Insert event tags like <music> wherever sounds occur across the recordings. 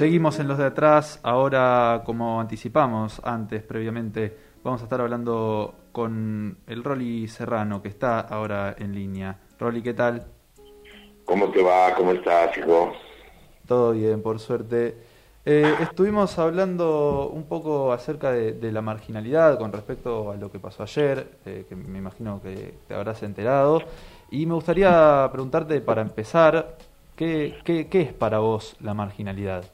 Seguimos en los de atrás, ahora como anticipamos antes, previamente, vamos a estar hablando con el Rolly Serrano, que está ahora en línea. Rolly, ¿qué tal? ¿Cómo te va? ¿Cómo estás, hijo? Todo bien, por suerte. Eh, estuvimos hablando un poco acerca de, la marginalidad con respecto a lo que pasó ayer, eh, que me imagino que te habrás enterado, y me gustaría preguntarte para empezar, ¿qué, qué, qué es para vos la marginalidad?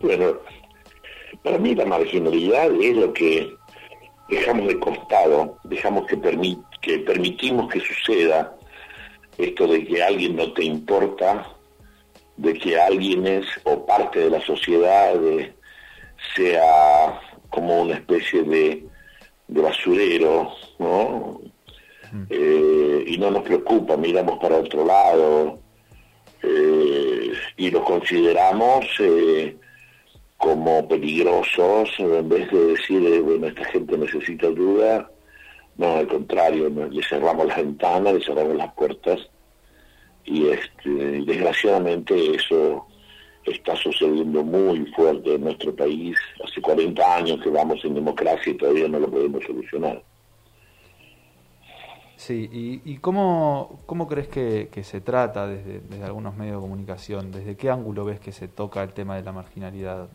Bueno, para mí la marginalidad es lo que dejamos de costado, dejamos que, que permitimos que suceda esto de que alguien no te importa, de que alguien es o parte de la sociedad sea como una especie de, basurero, ¿no? Mm. Eh, y no nos preocupa, miramos para otro lado eh, y lo consideramos eh, como peligrosos, en vez de decir, eh, bueno, esta gente necesita ayuda, no, al contrario, le cerramos las ventanas, le cerramos las puertas y este, desgraciadamente eso está sucediendo muy fuerte en nuestro país. Hace 40 años que vamos en democracia y todavía no lo podemos solucionar. Sí, ¿y, y cómo, cómo crees que, que se trata desde, desde, algunos medios de comunicación? ¿Desde qué ángulo ves que se toca el tema de la marginalidad?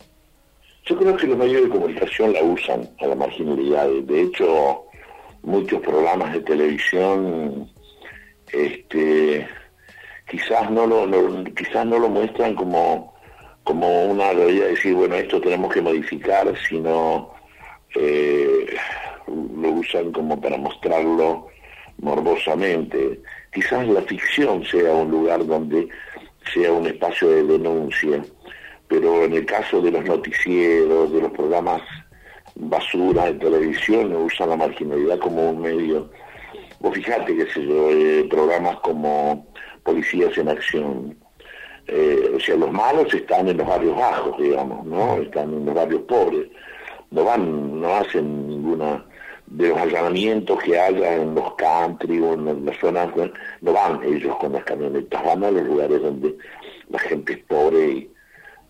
Yo creo que los medios de comunicación la usan a la marginalidad. De hecho, muchos programas de televisión este, quizás no lo, quizás no lo muestran como, como una realidad de decir, bueno, esto tenemos que modificar, sino eh, lo usan como para mostrarlo morbosamente. Quizás la ficción sea un lugar donde sea un espacio de denuncia pero en el caso de los noticieros, de los programas basura de televisión, usan la marginalidad como un medio. O fíjate, qué sé yo, eh, programas como Policías en Acción. Eh, o sea, los malos están en los barrios bajos, digamos, ¿no? Están en los barrios pobres. No van, no hacen ninguna de los allanamientos que haya en los country o en las zonas, no van ellos con las camionetas, van a los lugares donde la gente es pobre y,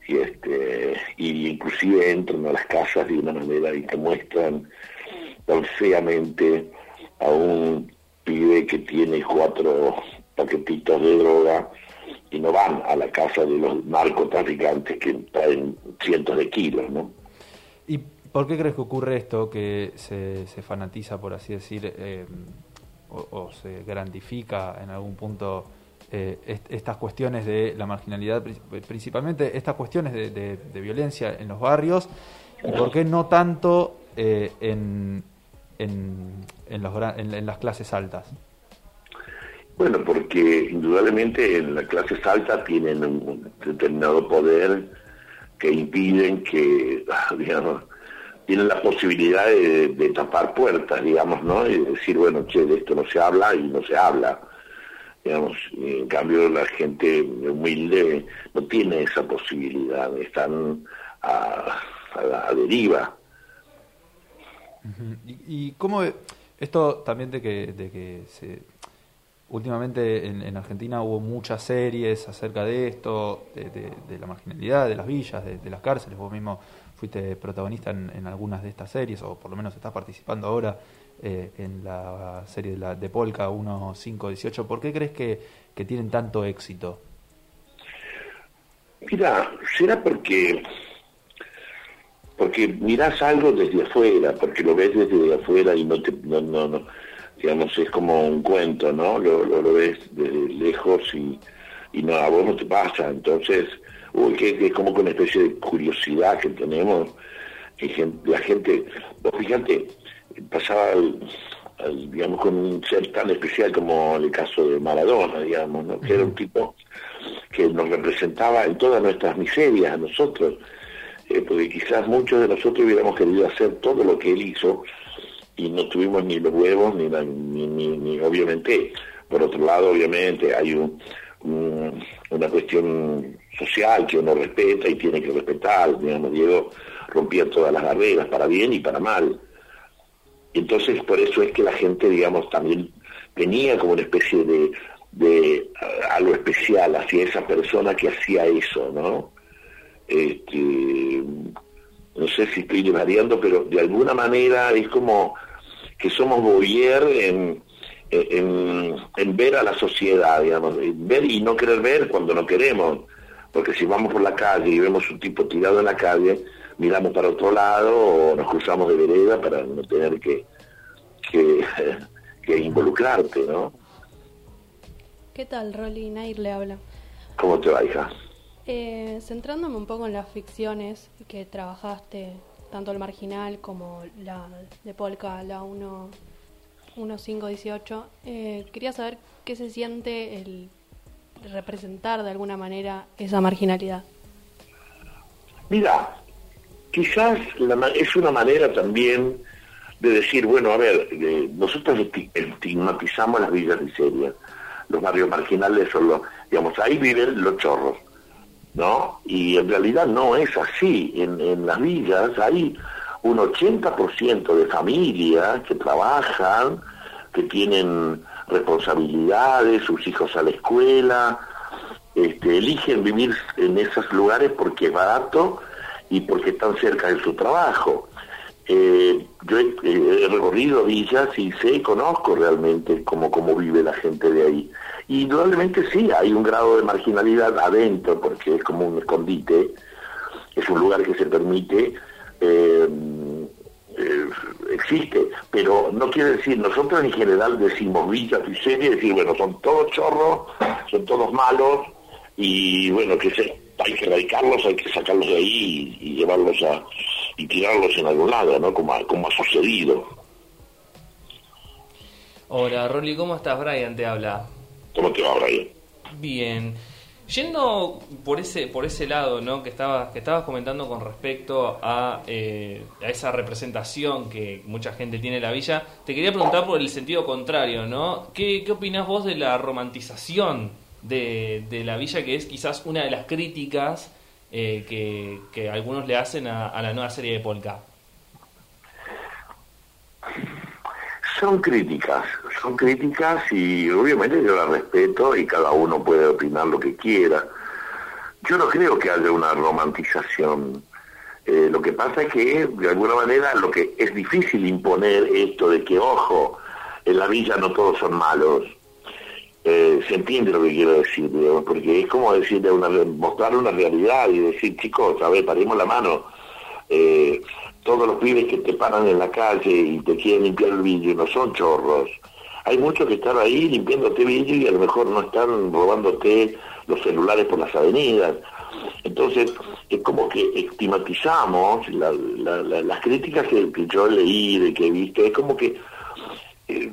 y este y inclusive entran a las casas de una manera y te muestran tan feamente a un pibe que tiene cuatro paquetitos de droga y no van a la casa de los narcotraficantes que traen cientos de kilos, ¿no? ¿Y por qué crees que ocurre esto, que se, se fanatiza, por así decir, eh, o, o, se grandifica en algún punto eh, estas cuestiones de la marginalidad, principalmente estas cuestiones de, violencia en los barrios, y por qué no tanto eh, en, en, en, las clases altas. Bueno, porque indudablemente en las clases altas tienen un determinado poder que impiden que, <laughs> digamos, tienen la posibilidad de, de, tapar puertas, digamos, ¿no? Y decir, bueno, che, de esto no se habla y no se habla digamos, en cambio la gente humilde no tiene esa posibilidad, están a, la deriva. ¿Y, cómo esto también de que, de que se, últimamente en, Argentina hubo muchas series acerca de esto, de, la marginalidad, de las villas, de, las cárceles, vos mismo fuiste protagonista en, en algunas de estas series, o por lo menos estás participando ahora eh, en la serie de, la, de Polka 1.5.18. ¿Por qué crees que, que tienen tanto éxito? Mira, será porque porque mirás algo desde afuera, porque lo ves desde afuera y no te, no, no, digamos, es como un cuento, ¿no? Lo, lo, ves desde lejos y, y no, a vos no te pasa, entonces, que, es como con una especie de curiosidad que tenemos, que la gente, vos fíjate, pasaba, digamos, con un ser tan especial como el caso de Maradona, digamos, ¿no? que era un tipo que nos representaba en todas nuestras miserias a nosotros, eh, porque quizás muchos de nosotros hubiéramos querido hacer todo lo que él hizo y no tuvimos ni los huevos ni, ni, ni, obviamente, por otro lado, obviamente, hay un, una cuestión social que uno respeta y tiene que respetar, digamos, Diego rompía todas las barreras, para bien y para mal. Entonces, por eso es que la gente, digamos, también tenía como una especie de, de algo especial hacia esa persona que hacía eso, ¿no? Este, no sé si estoy variando, pero de alguna manera es como que somos boyer en, en, ver a la sociedad, digamos, ver y no querer ver cuando no queremos, porque si vamos por la calle y vemos un tipo tirado en la calle, miramos para otro lado o nos cruzamos de vereda para no tener que, que, <laughs> que involucrarte, ¿no? ¿Qué tal, Rolly? Nair le habla. ¿Cómo te va, hija? Eh, centrándome un poco en las ficciones que trabajaste, tanto el marginal como la de Polka, la 1, 1518, eh, quería saber qué se siente el representar de alguna manera esa marginalidad. Mira, quizás es una manera también de decir, bueno, a ver, eh, nosotros estigmatizamos las villas miserias, los barrios marginales son los, digamos, ahí viven los chorros, ¿no? Y en realidad no es así, en, en las villas hay un 80% de familias que trabajan, que tienen responsabilidades, sus hijos a la escuela, este, eligen vivir en esos lugares porque es barato y porque están cerca de su trabajo. Eh, yo he, recorrido villas y sé, conozco realmente cómo, cómo vive la gente de ahí. Y indudablemente sí, hay un grado de marginalidad adentro, porque es como un escondite, es un lugar que se permite, eh, eh, existe, pero no quiere decir, nosotros en general decimos villas y series, decir, bueno, son todos chorros, son todos malos, y bueno, que se, hay que erradicarlos, hay que sacarlos de ahí y, llevarlos a y tirarlos en algún lado, ¿no? Como ha, como ha sucedido. Hola, Rolly, ¿cómo estás? Brian te habla. ¿Cómo te va, Brian? Bien. Yendo por ese por ese lado, ¿no? Que estabas que estabas comentando con respecto a, eh, a esa representación que mucha gente tiene en la villa, te quería preguntar por el sentido contrario, ¿no? ¿Qué, qué opinás vos de la romantización de, la villa, que es quizás una de las críticas eh, que, algunos le hacen a, la nueva serie de Polka. Son críticas, son críticas y obviamente yo las respeto y cada uno puede opinar lo que quiera. Yo no creo que haya una romantización. Eh, lo que pasa es que de alguna manera lo que es difícil imponer esto de que, ojo, en la villa no todos son malos eh, se entiende lo que quiero decir, porque es como decirle una, mostrar una realidad y decir, chicos, a ver, paremos la mano. Eh, todos los pibes que te paran en la calle y te quieren limpiar el vidrio no son chorros. Hay muchos que están ahí limpiándote vidrio y a lo mejor no están robándote los celulares por las avenidas. Entonces, es como que estigmatizamos las críticas que, yo leí, de que he visto, es como que eh,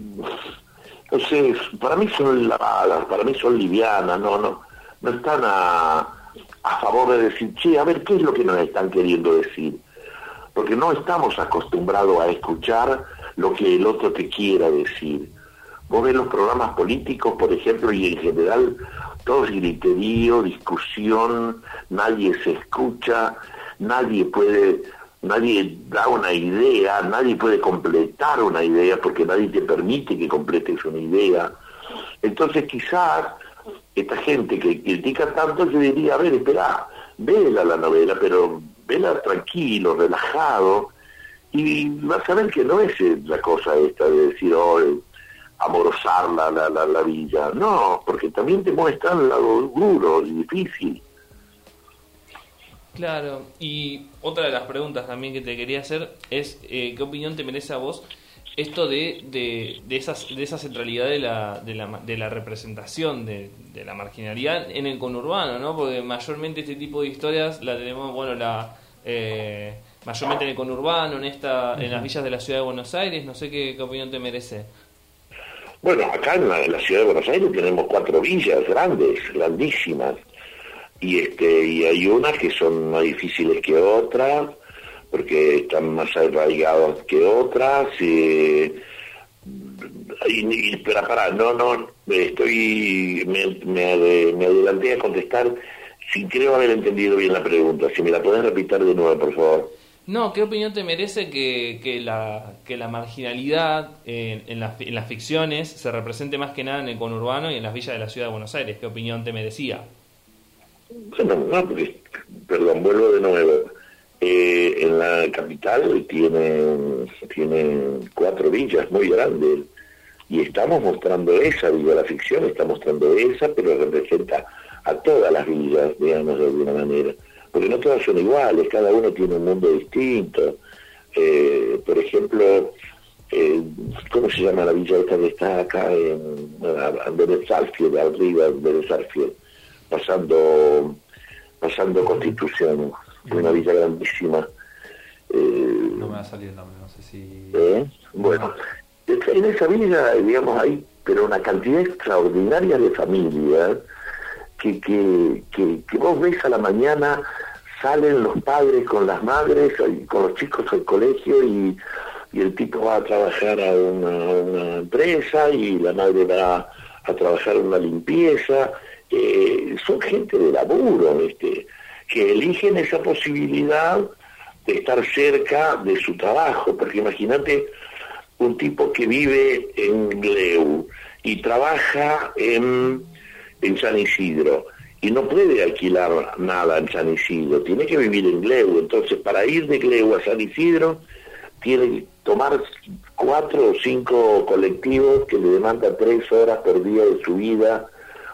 entonces, para mí son lavadas, para mí son livianas, no, no, no están a, a favor de decir, che, a ver, ¿qué es lo que nos están queriendo decir? Porque no estamos acostumbrados a escuchar lo que el otro te quiera decir. Vos ves los programas políticos, por ejemplo, y en general, todo es griterío, discusión, nadie se escucha, nadie puede nadie da una idea, nadie puede completar una idea porque nadie te permite que completes una idea. Entonces quizás esta gente que critica tanto se diría, a ver, espera, vela la novela, pero vela tranquilo, relajado, y vas a ver que no es la cosa esta de decir, oh, amorosar la, la, la, la villa. No, porque también te muestra el lado duro y difícil. Claro, y otra de las preguntas también que te quería hacer es, eh, ¿qué opinión te merece a vos esto de, de, de, esas, de esa centralidad de la, de la, de la representación de, de, la marginalidad en el conurbano, ¿no? Porque mayormente este tipo de historias la tenemos, bueno, la... Eh, mayormente en el conurbano, en esta, en las villas de la ciudad de Buenos Aires, no sé qué, opinión te merece. Bueno, acá en la, ciudad de Buenos Aires tenemos cuatro villas grandes, grandísimas, y este y hay unas que son más difíciles que otras porque están más arraigadas que otras y, pero para no no estoy me, me, adelanté a contestar sin creo haber entendido bien la pregunta si me la pueden repetir de nuevo por favor No, ¿qué opinión te merece que, que, la, que la marginalidad en, en, las, en las ficciones se represente más que nada en el conurbano y en las villas de la ciudad de Buenos Aires? ¿Qué opinión te merecía? Bueno, no, porque, perdón, vuelvo de nuevo. Eh, en la capital tiene, tiene cuatro villas muy grandes y estamos mostrando esa villa, la ficción está mostrando esa, pero representa a todas las villas, digamos, de alguna manera porque no todas son iguales, cada uno tiene un mundo distinto. Eh, por ejemplo, eh, ¿cómo se llama la villa esta que está acá en Benesarfield, arriba de pasando, pasando Constitución, una villa grandísima. Eh, no me va a salir el nombre, no sé si... ¿eh? Bueno, en esa villa, digamos, hay pero una cantidad extraordinaria de familias que, que, que, vos ves a la mañana, salen los padres con las madres, con los chicos al colegio y, el tipo va a trabajar a una, empresa y la madre va a trabajar en una limpieza. Eh, son gente de laburo, este, que eligen esa posibilidad de estar cerca de su trabajo, porque imagínate un tipo que vive en Gleu y trabaja en en San Isidro y no puede alquilar nada en San Isidro, tiene que vivir en Gleu. Entonces, para ir de Gleu a San Isidro, tiene que tomar cuatro o cinco colectivos que le demandan tres horas por día de su vida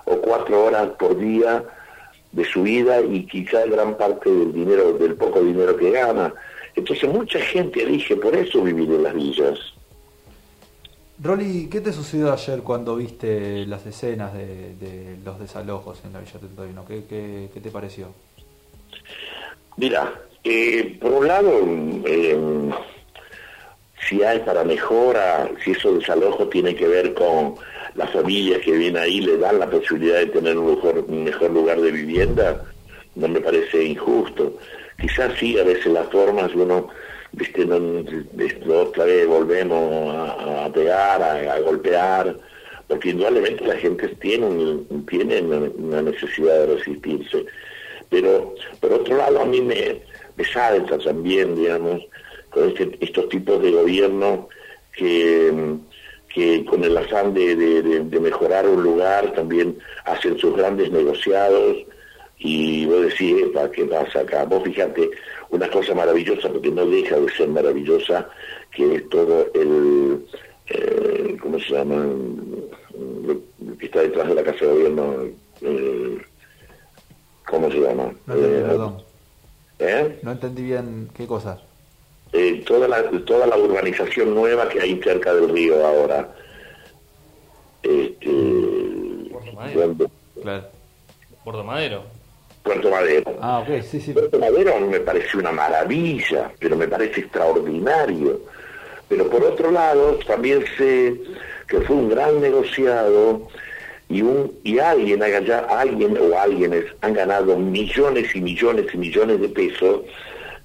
o cuatro horas por día de su vida y quizá gran parte del dinero, del poco dinero que gana. Entonces mucha gente elige por eso vivir en las villas. Rolly, ¿qué te sucedió ayer cuando viste las escenas de, los desalojos en la Villa Tentorino? ¿Qué, qué, te pareció? Mira, eh, por un lado, eh, si hay para mejora, si esos desalojos tiene que ver con las familias que vienen ahí, le dan la posibilidad de tener un mejor, mejor lugar de vivienda, no me parece injusto. Quizás sí, a veces las formas uno viste no, otra vez volvemos a, pegar, a, golpear, porque indudablemente la gente tiene, tiene una necesidad de resistirse. Pero por otro lado a mí me, me salta también, digamos, con este, estos tipos de gobierno que, que con el afán de, de, mejorar un lugar también hacen sus grandes negociados y vos decís, ¿qué pasa acá? Vos fíjate, una cosa maravillosa, porque no deja de ser maravillosa, que es todo el, eh, ¿cómo se llama? Lo que está detrás de la Casa de Gobierno, eh, ¿cómo se llama? No entendí, eh, perdón. ¿Eh? No entendí bien qué cosa. Toda, la, toda la urbanización nueva que hay cerca del río ahora. Este, Puerto Madero. Claro. Puerto Madero. Puerto Madero. Ah, ok, sí, sí. Puerto Madero me parece una maravilla, pero me parece extraordinario. Pero por otro lado, también sé que fue un gran negociado y un y alguien alguien o alguienes han ganado millones y millones y millones de pesos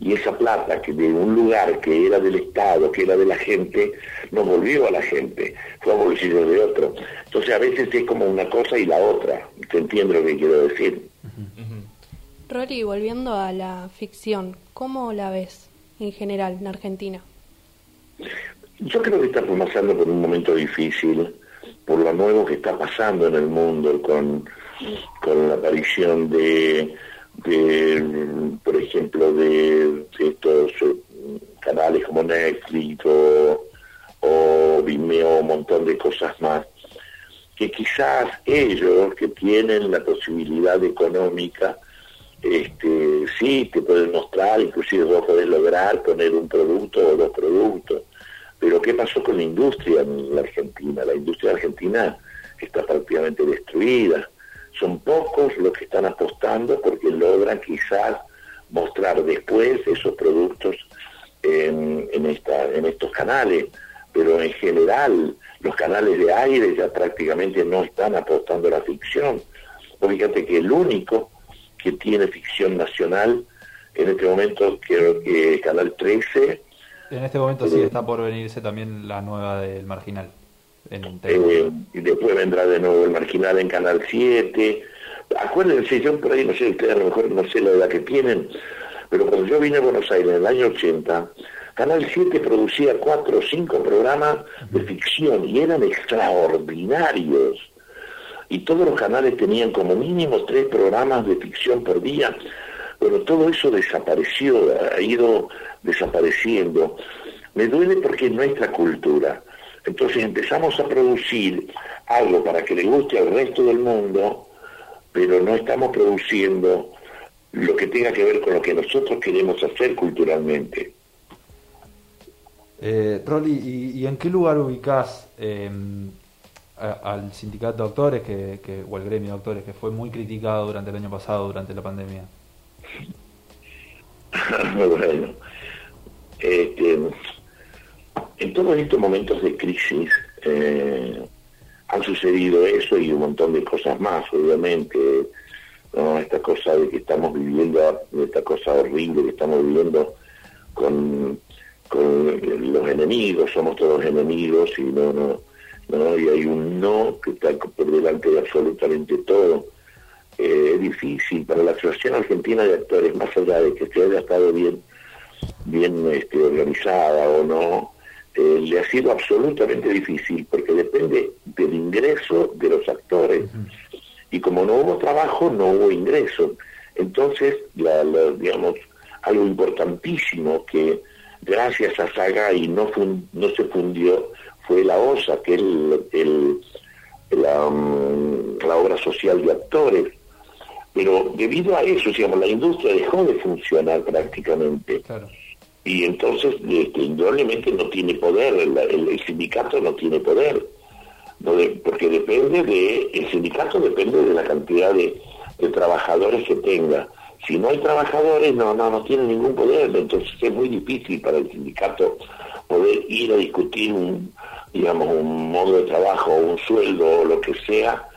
y esa plata que de un lugar que era del Estado, que era de la gente, no volvió a la gente, fue a bolsillo de otro. Entonces a veces es como una cosa y la otra. ¿Te entiendo lo que quiero decir? Rory, volviendo a la ficción, ¿cómo la ves en general en Argentina? Yo creo que está pasando por un momento difícil, por lo nuevo que está pasando en el mundo, con, con la aparición de, por ejemplo, de, estos eh, canales como Netflix o, o Vimeo, un montón de cosas más, que quizás ellos que tienen la posibilidad económica, este, sí, te pueden mostrar, inclusive vos podés lograr poner un producto o dos productos. Pero ¿qué pasó con la industria en la Argentina? La industria argentina está prácticamente destruida. Son pocos los que están apostando porque logran quizás mostrar después esos productos en, en, esta, en estos canales. Pero en general los canales de aire ya prácticamente no están apostando a la ficción. fíjate que el único que tiene ficción nacional. En este momento creo que Canal 13. En este momento sí eh, está por venirse también la nueva del Marginal. Eh, y después vendrá de nuevo el Marginal en Canal 7. Acuérdense, yo por ahí no sé, ustedes a lo mejor no sé la edad que tienen, Pero cuando yo vine a Buenos Aires en el año 80, Canal 7 producía cuatro o cinco programas de ficción y eran extraordinarios. Y todos los canales tenían como mínimo tres programas de ficción por día. Bueno, todo eso desapareció, ha ido desapareciendo. Me duele porque es nuestra cultura. Entonces empezamos a producir algo para que le guste al resto del mundo, pero no estamos produciendo lo que tenga que ver con lo que nosotros queremos hacer culturalmente. Eh, Rolly, ¿y, en qué lugar ubicás em, al sindicato de doctores que, o al gremio de doctores que fue muy criticado durante el año pasado, durante la pandemia? <laughs> bueno, este, en todos estos momentos de crisis eh, han sucedido eso y un montón de cosas más, obviamente. Esta cosa de que estamos viviendo, esta cosa horrible que estamos viviendo con, los enemigos, somos todos enemigos y no, no, no, y hay un no que está por delante de absolutamente todo. Eh, es difícil para la Asociación Argentina de Actores, más allá de que se haya estado bien, bien este, organizada o no, eh, le ha sido absolutamente difícil porque depende del ingreso de los actores. Y como no hubo trabajo, no hubo ingreso. Entonces, la, digamos, algo importantísimo que gracias a Saga y no, no se fundió fue la OSA, que es el, la, mm, la, obra social de actores. Pero debido a eso, digamos, la industria dejó de funcionar prácticamente. Claro y entonces este, indudablemente no tiene poder, el, sindicato no tiene poder, porque depende de, el sindicato depende de la cantidad de, trabajadores que tenga. Si no hay trabajadores, no, no, no tiene ningún poder, entonces es muy difícil para el sindicato poder ir a discutir un, digamos, un modo de trabajo, un sueldo o lo que sea,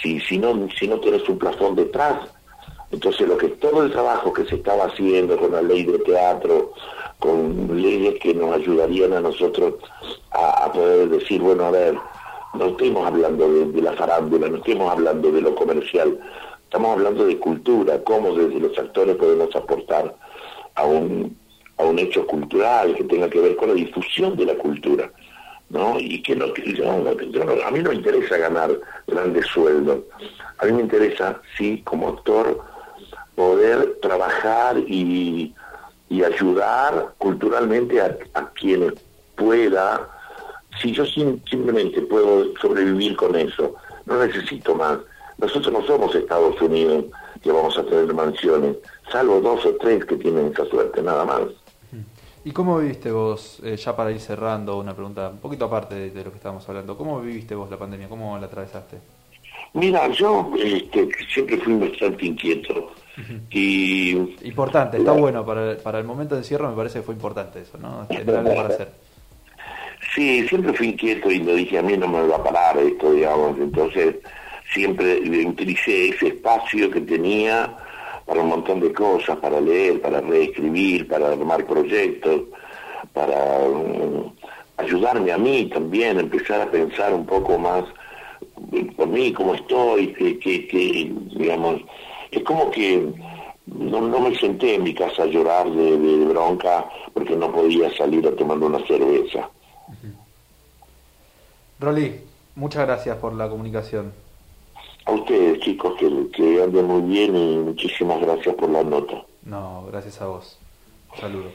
si, si, no, si no tienes un plafón detrás. Entonces lo que todo el trabajo que se estaba haciendo con la ley de teatro, con leyes que nos ayudarían a nosotros a, poder decir, bueno, a ver, no estemos hablando de, la farándula, no estemos hablando de lo comercial, estamos hablando de cultura, cómo desde los actores podemos aportar a un, a un hecho cultural que tenga que ver con la difusión de la cultura. ¿no? Y que no, a mí no me interesa ganar grandes sueldos, a mí me interesa, sí, como actor, poder trabajar y y ayudar culturalmente a, quienes pueda. Si yo simplemente puedo sobrevivir con eso, no necesito más. Nosotros no somos Estados Unidos que vamos a tener mansiones, salvo dos o tres que tienen esa suerte, nada más. ¿Y cómo viviste vos, eh, ya para ir cerrando, una pregunta un poquito aparte de, lo que estábamos hablando, ¿cómo viviste vos la pandemia? ¿Cómo la atravesaste? Mira, yo este, siempre fui bastante inquieto y, importante, está bueno para, para el momento de encierro, me parece que fue importante eso, ¿no? Tener algo para hacer. Sí, siempre fui inquieto y lo dije, a mí no me va a parar esto, digamos, entonces siempre utilicé ese espacio que tenía para un montón de cosas, para leer, para reescribir, para armar proyectos, para um, ayudarme a mí también, empezar a pensar un poco más por mí, cómo estoy, que, que, que digamos, es como que no, me senté en mi casa a llorar de, bronca porque no podía salir a tomando una cerveza. Rolly, muchas gracias por la comunicación. A ustedes, chicos, que, que anden muy bien y muchísimas gracias por la nota. No, gracias a vos. Un saludo.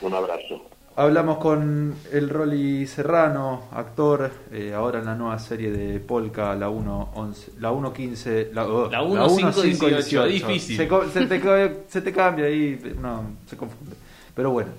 Un abrazo. Hablamos con el Rolly Serrano, actor, eh, ahora en la nueva serie de Polka, la 1.11, la 1.15, la, oh, la 1.518, difícil. Se, se, te, se te cambia ahí, no, se confunde. Pero bueno,